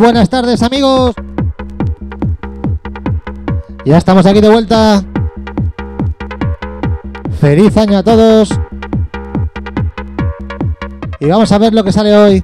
Buenas tardes amigos. Ya estamos aquí de vuelta. Feliz año a todos. Y vamos a ver lo que sale hoy.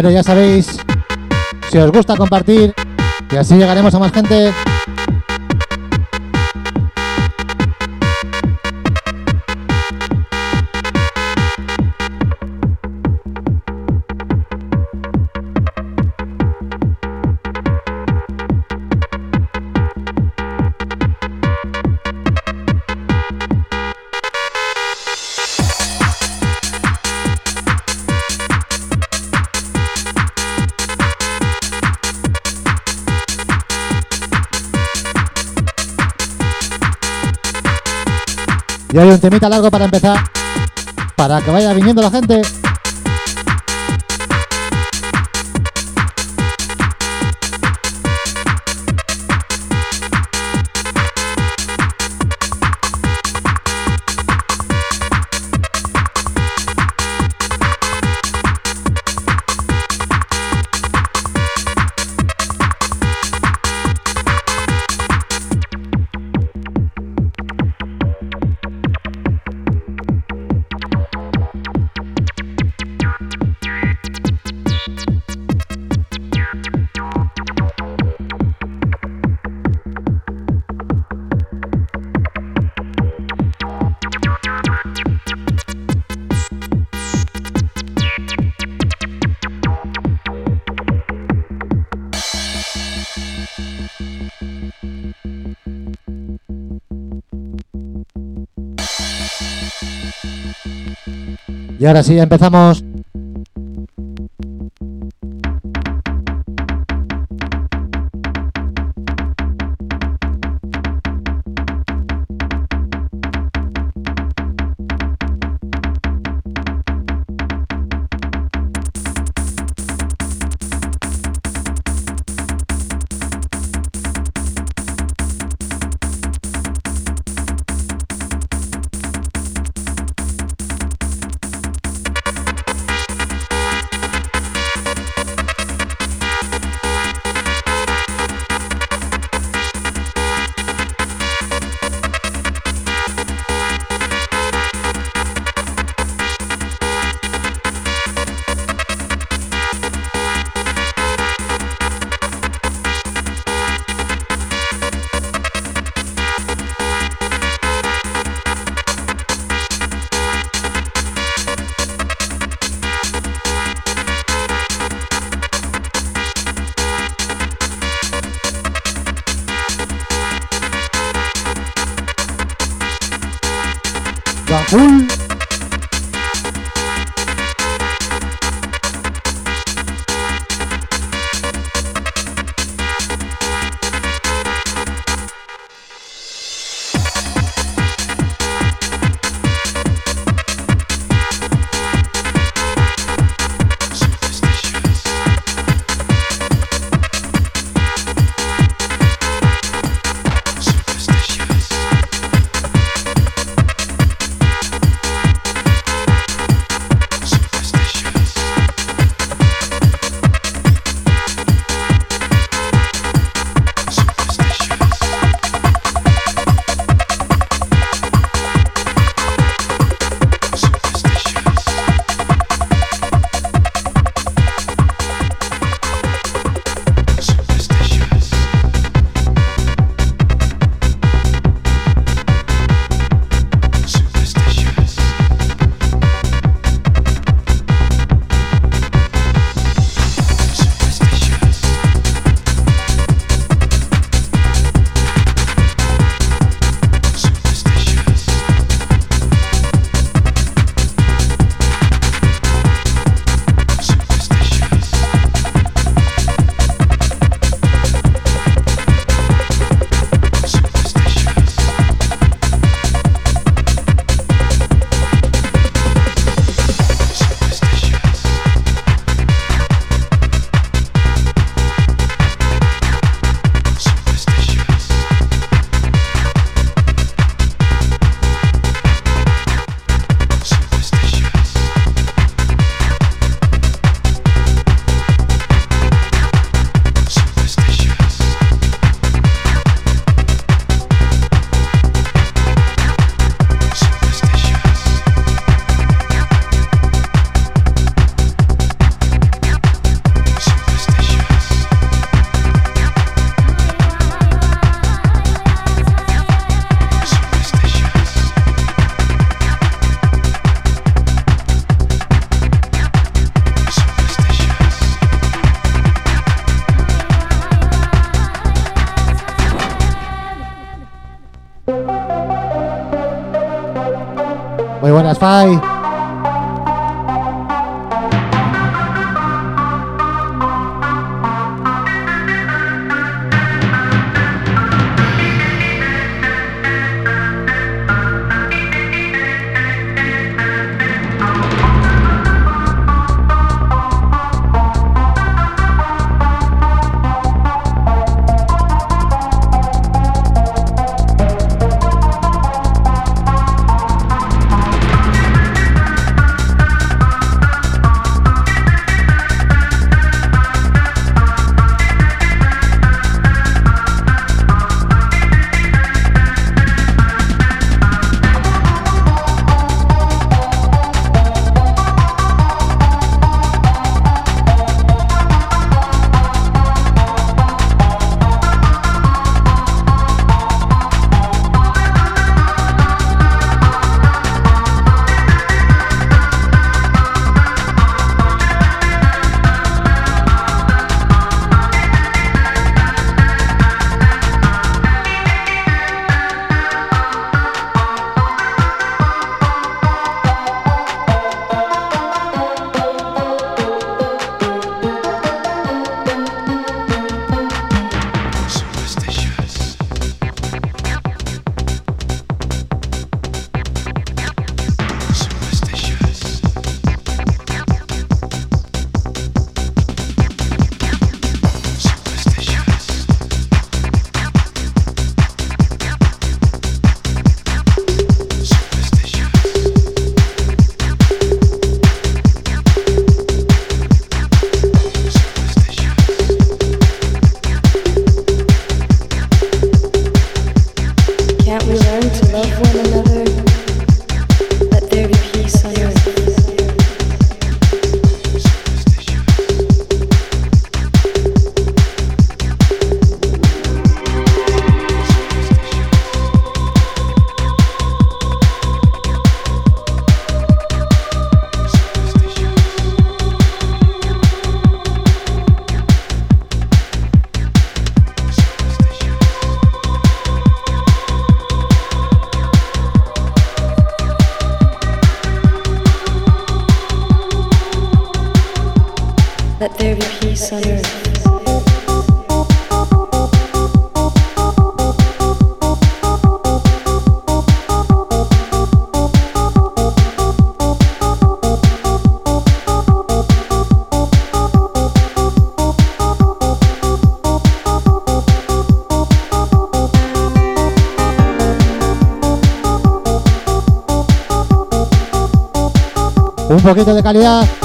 Bueno, ya sabéis, si os gusta compartir, y así llegaremos a más gente. Y hay un temita largo para empezar, para que vaya viniendo la gente. Ahora sí, empezamos. Poquito de calidad.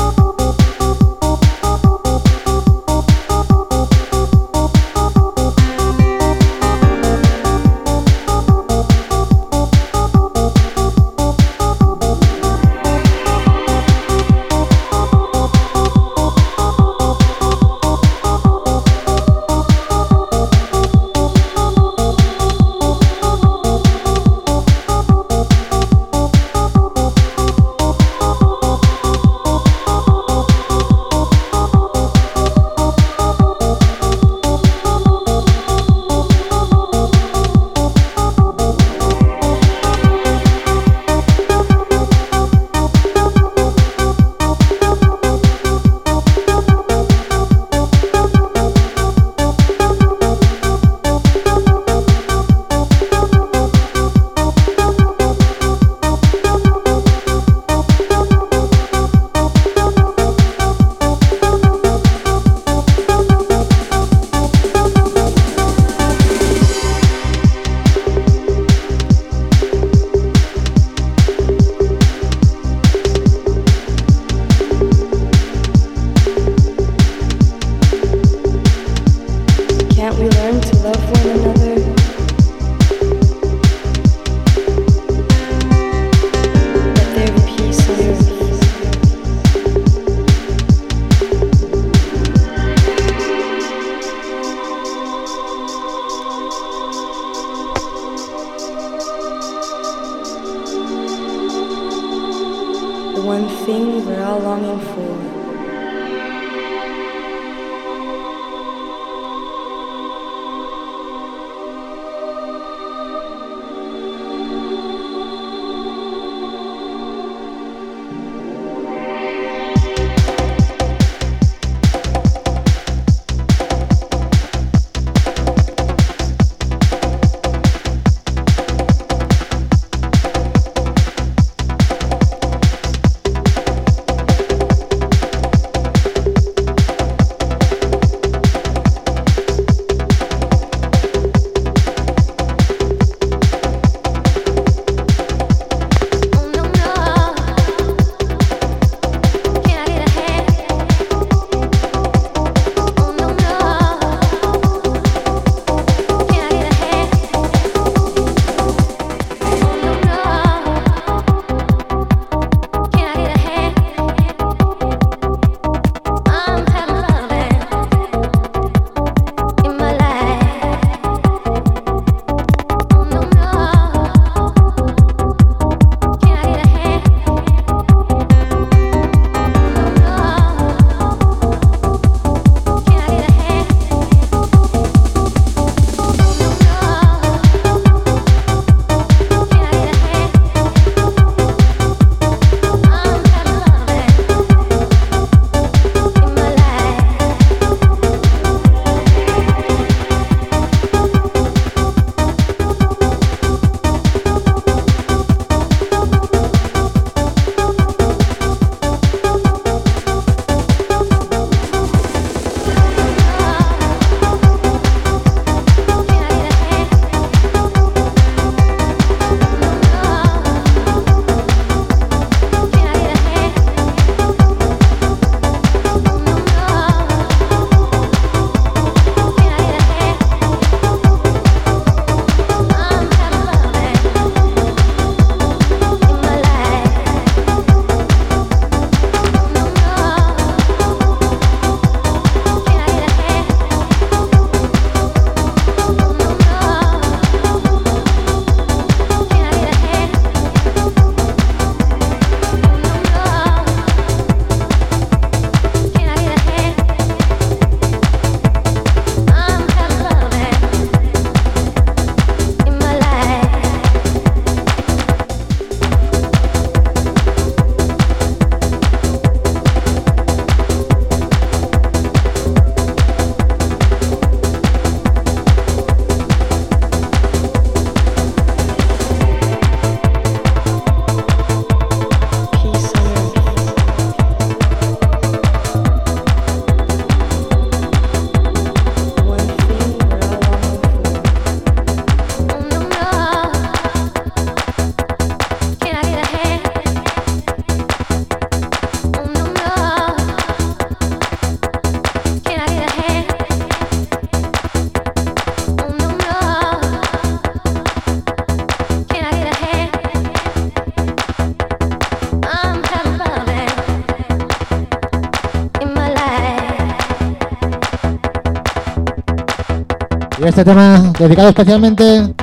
Este tema dedicado especialmente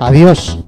a Dios.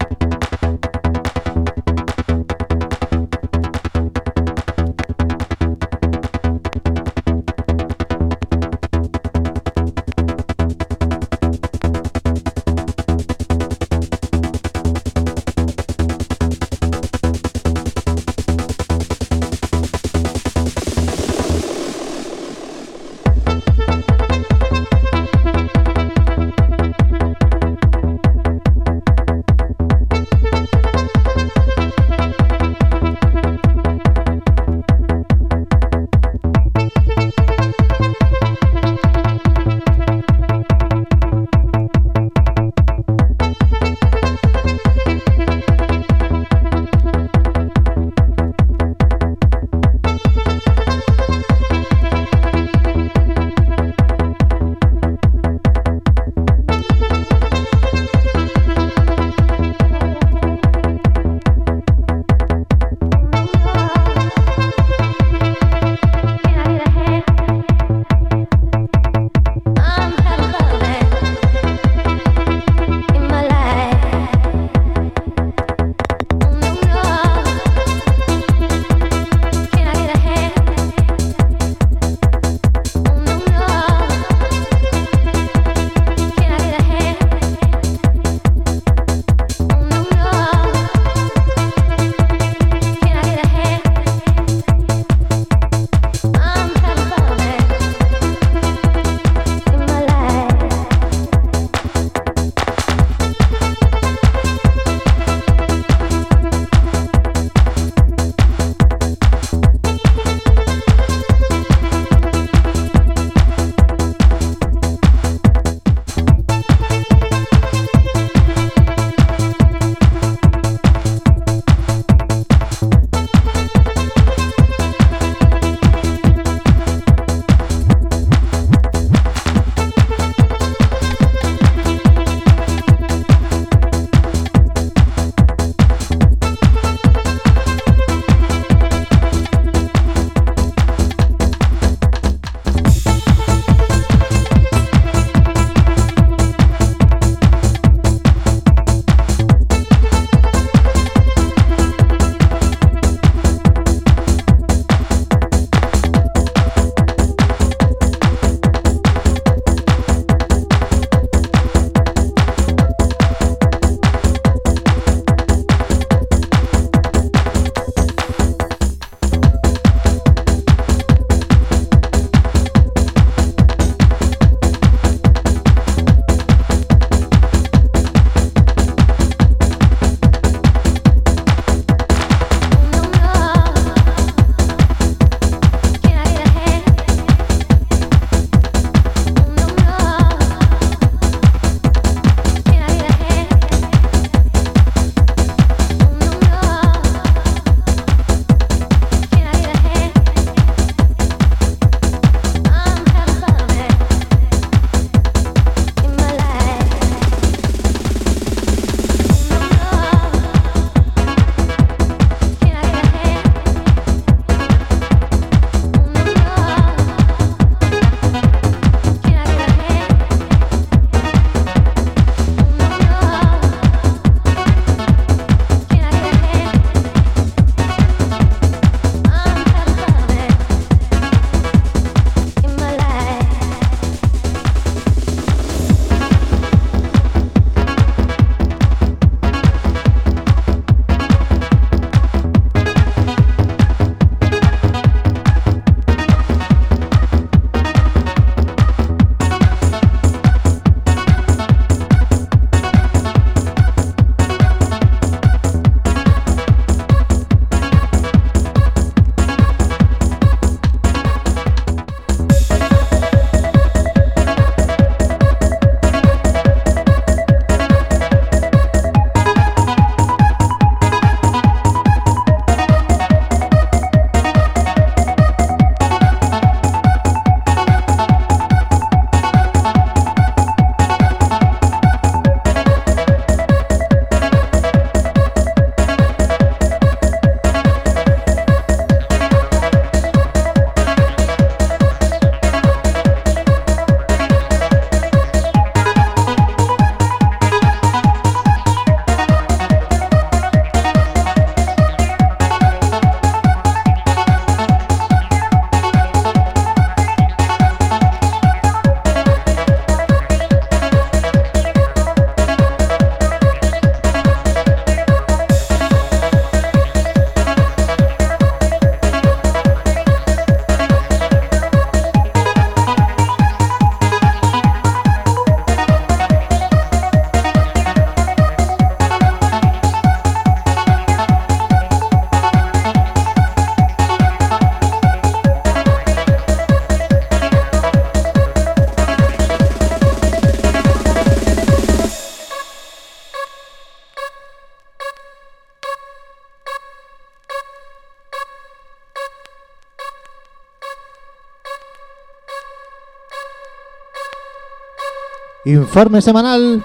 Informe semanal.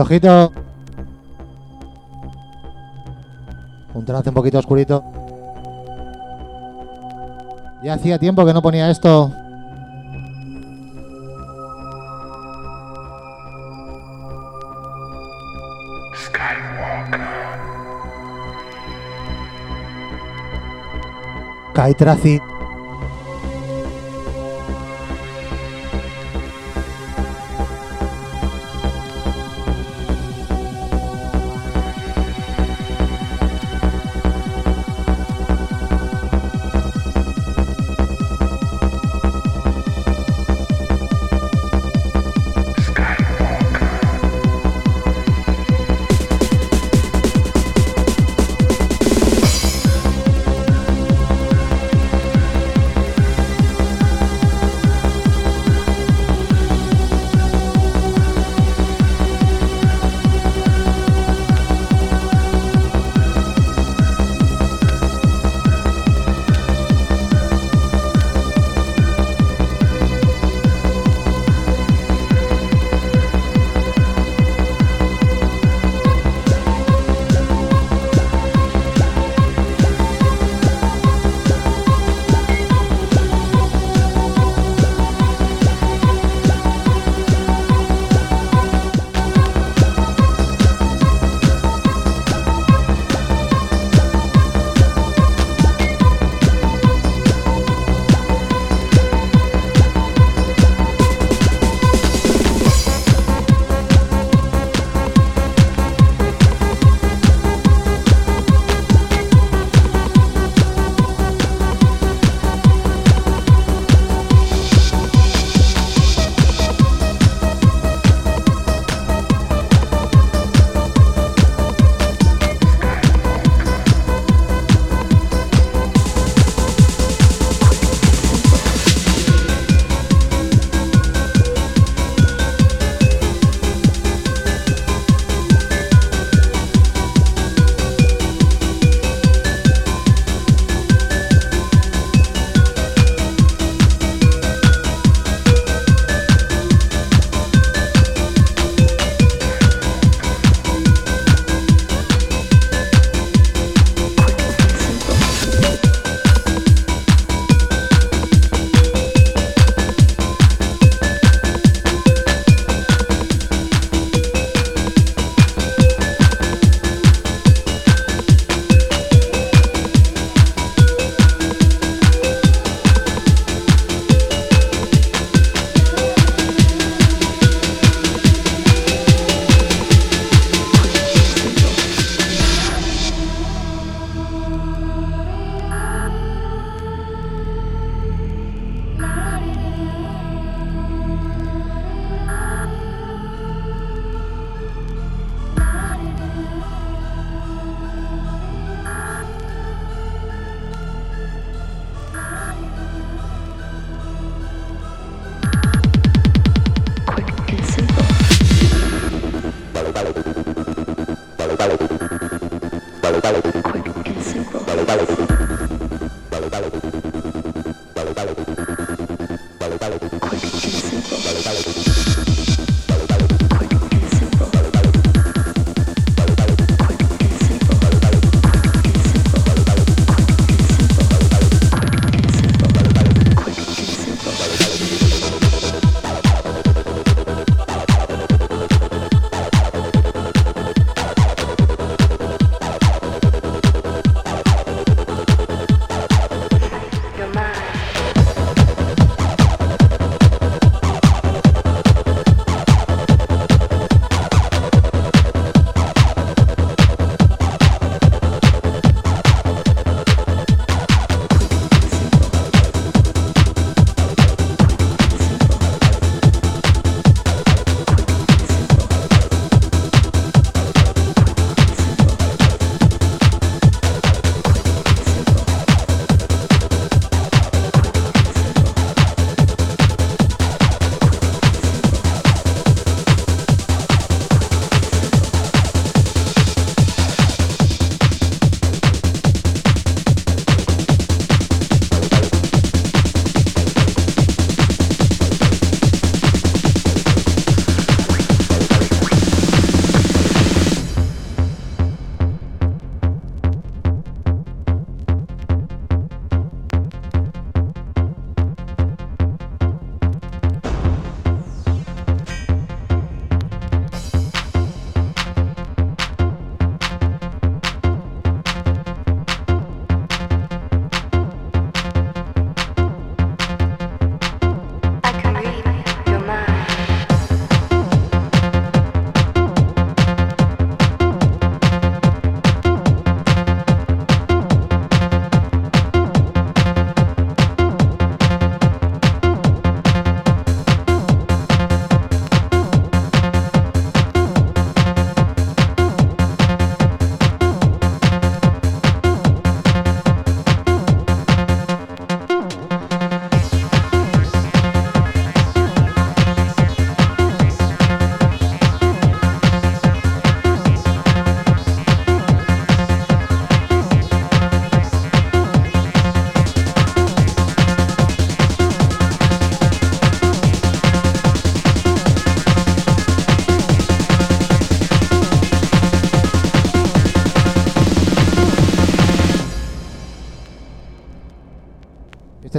Ojito. Un trance un poquito oscurito. Ya hacía tiempo que no ponía esto. Kai Tracid.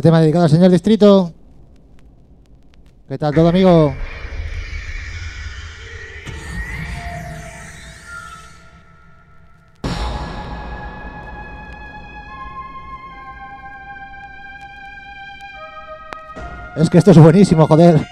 Este tema dedicado al señor Distrito. ¿Qué tal todo, amigo? Es que esto es buenísimo, joder.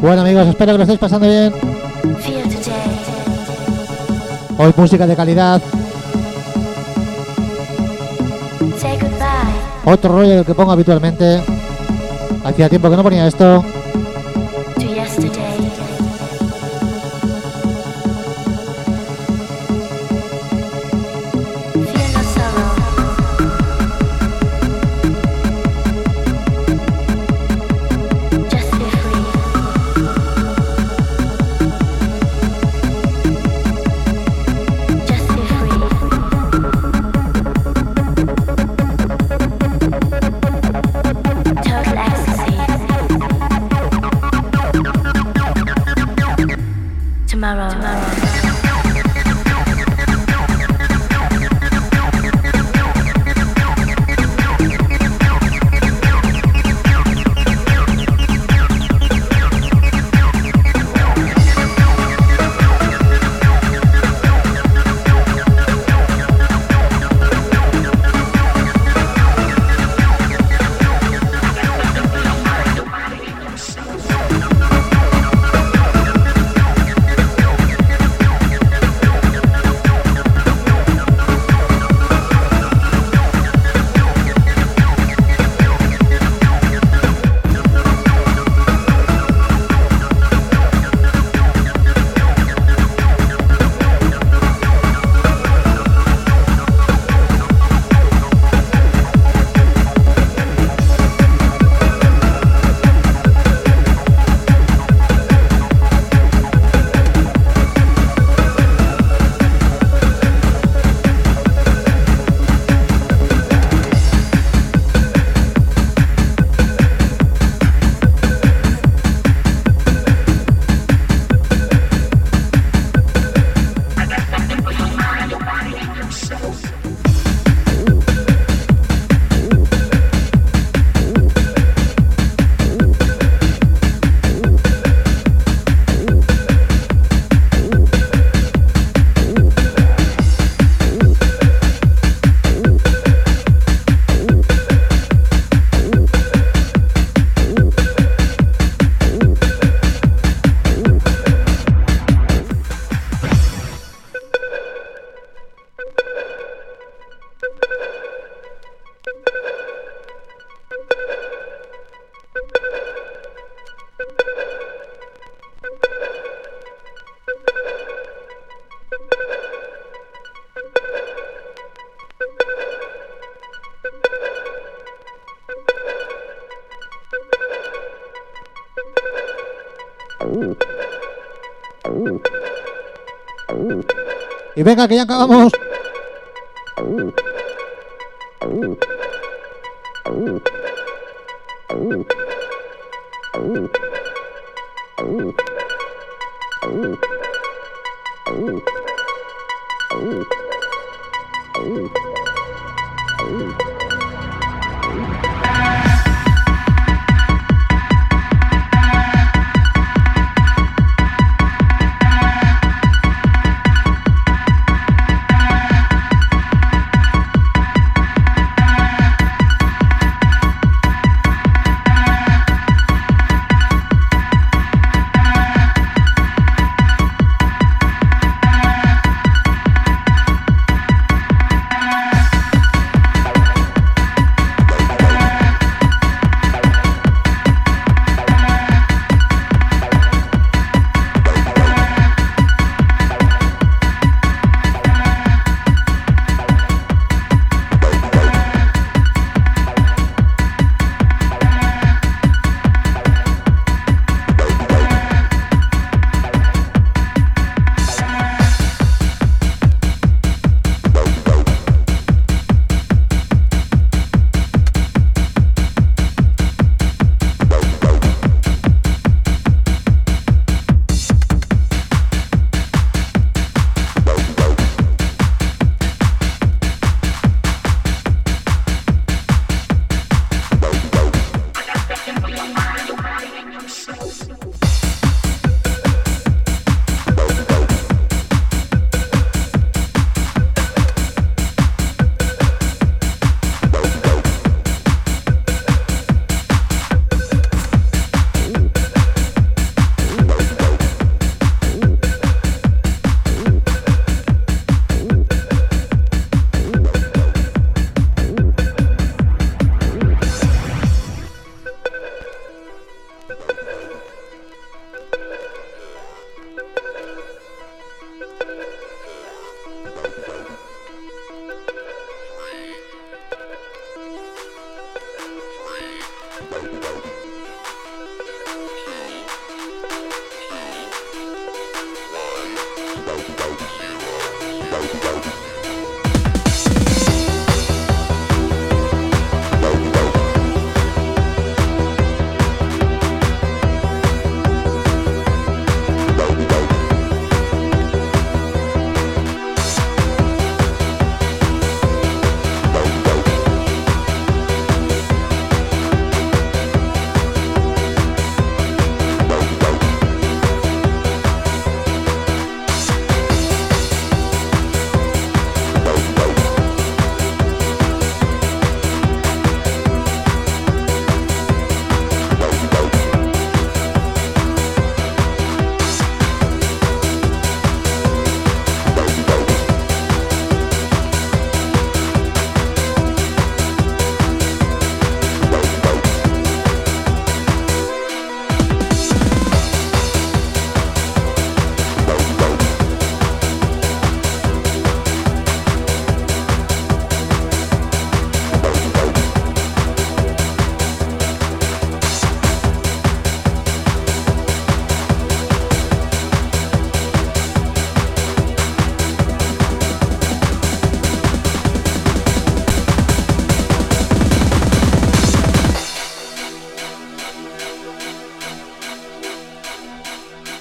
Bueno amigos, espero que lo estéis pasando bien. Hoy música de calidad. Otro rollo del que pongo habitualmente. Hacía tiempo que no ponía esto. Venga, que ya acabamos.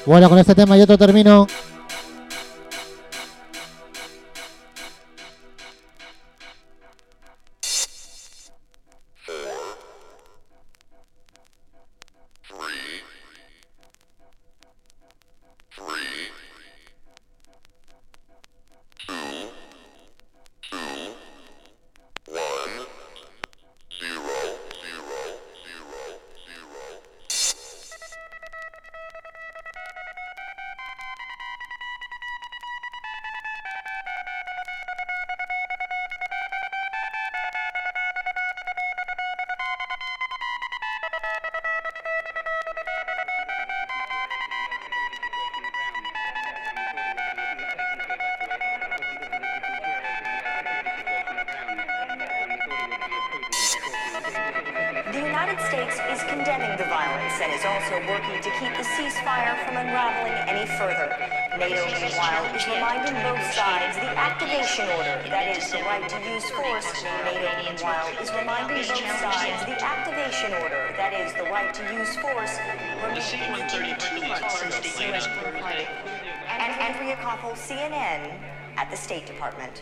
Bueno, con este tema y otro termino. right to use force in the NATO, meanwhile, is reminding both sides the activation order, that is, the right to use force, remains in two months since the U.S. Group And Andrea Koppel, CNN, at the State Department.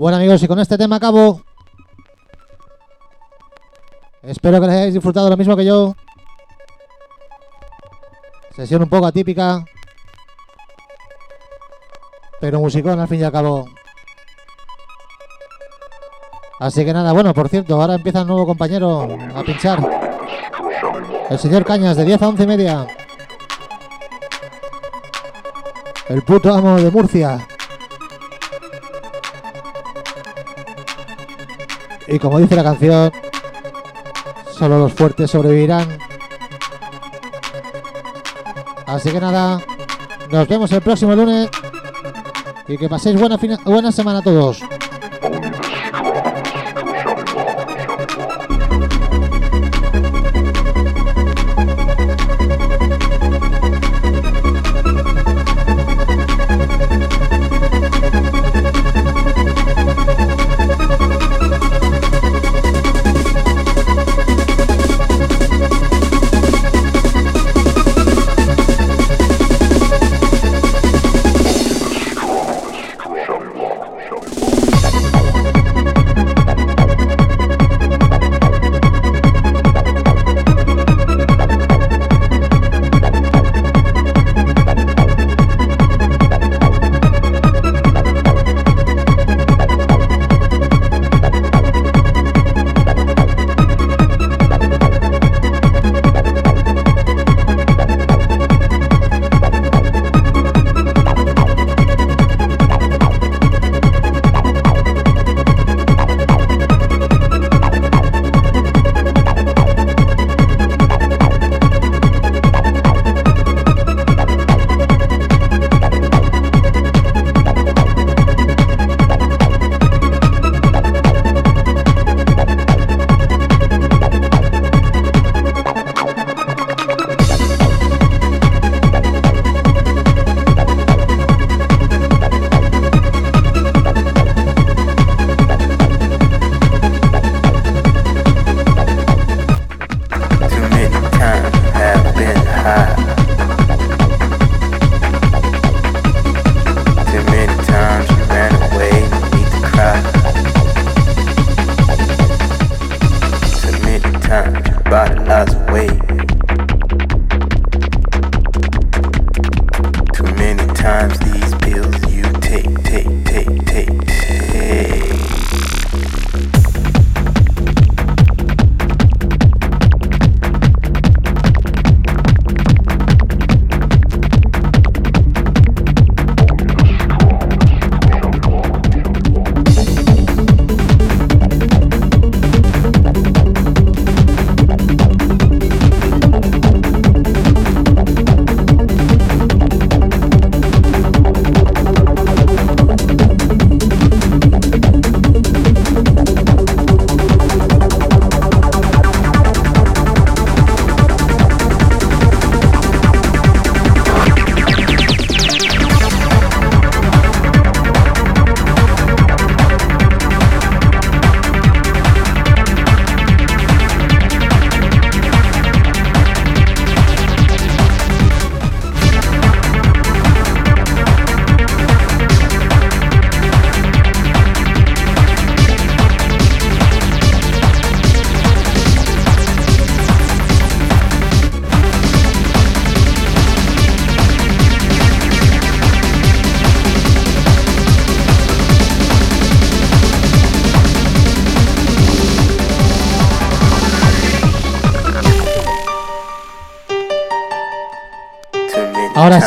Bueno amigos, y con este tema acabo. Espero que les hayáis disfrutado lo mismo que yo. Sesión un poco atípica. Pero musicón al fin y al cabo. Así que nada, bueno, por cierto, ahora empieza un nuevo compañero a pinchar. El señor Cañas, de 10 a 11 y media. El puto amo de Murcia. Y como dice la canción, solo los fuertes sobrevivirán. Así que nada, nos vemos el próximo lunes y que paséis buena, buena semana a todos.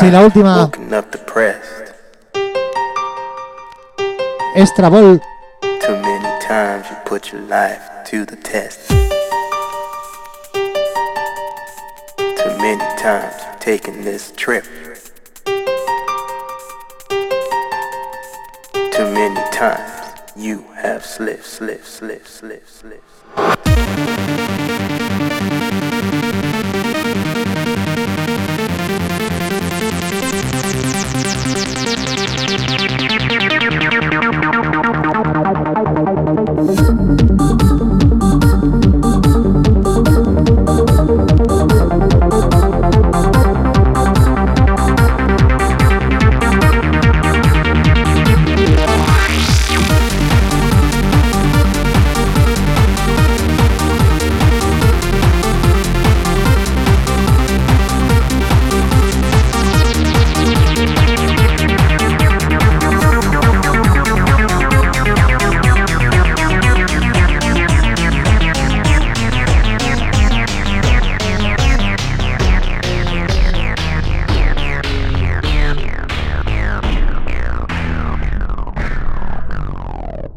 Sí, la última. Extra Ball. Too many times you put your life to the test. Too many times taking this trip. Too many times you have slipped, slipped, slipped, slipped, slipped.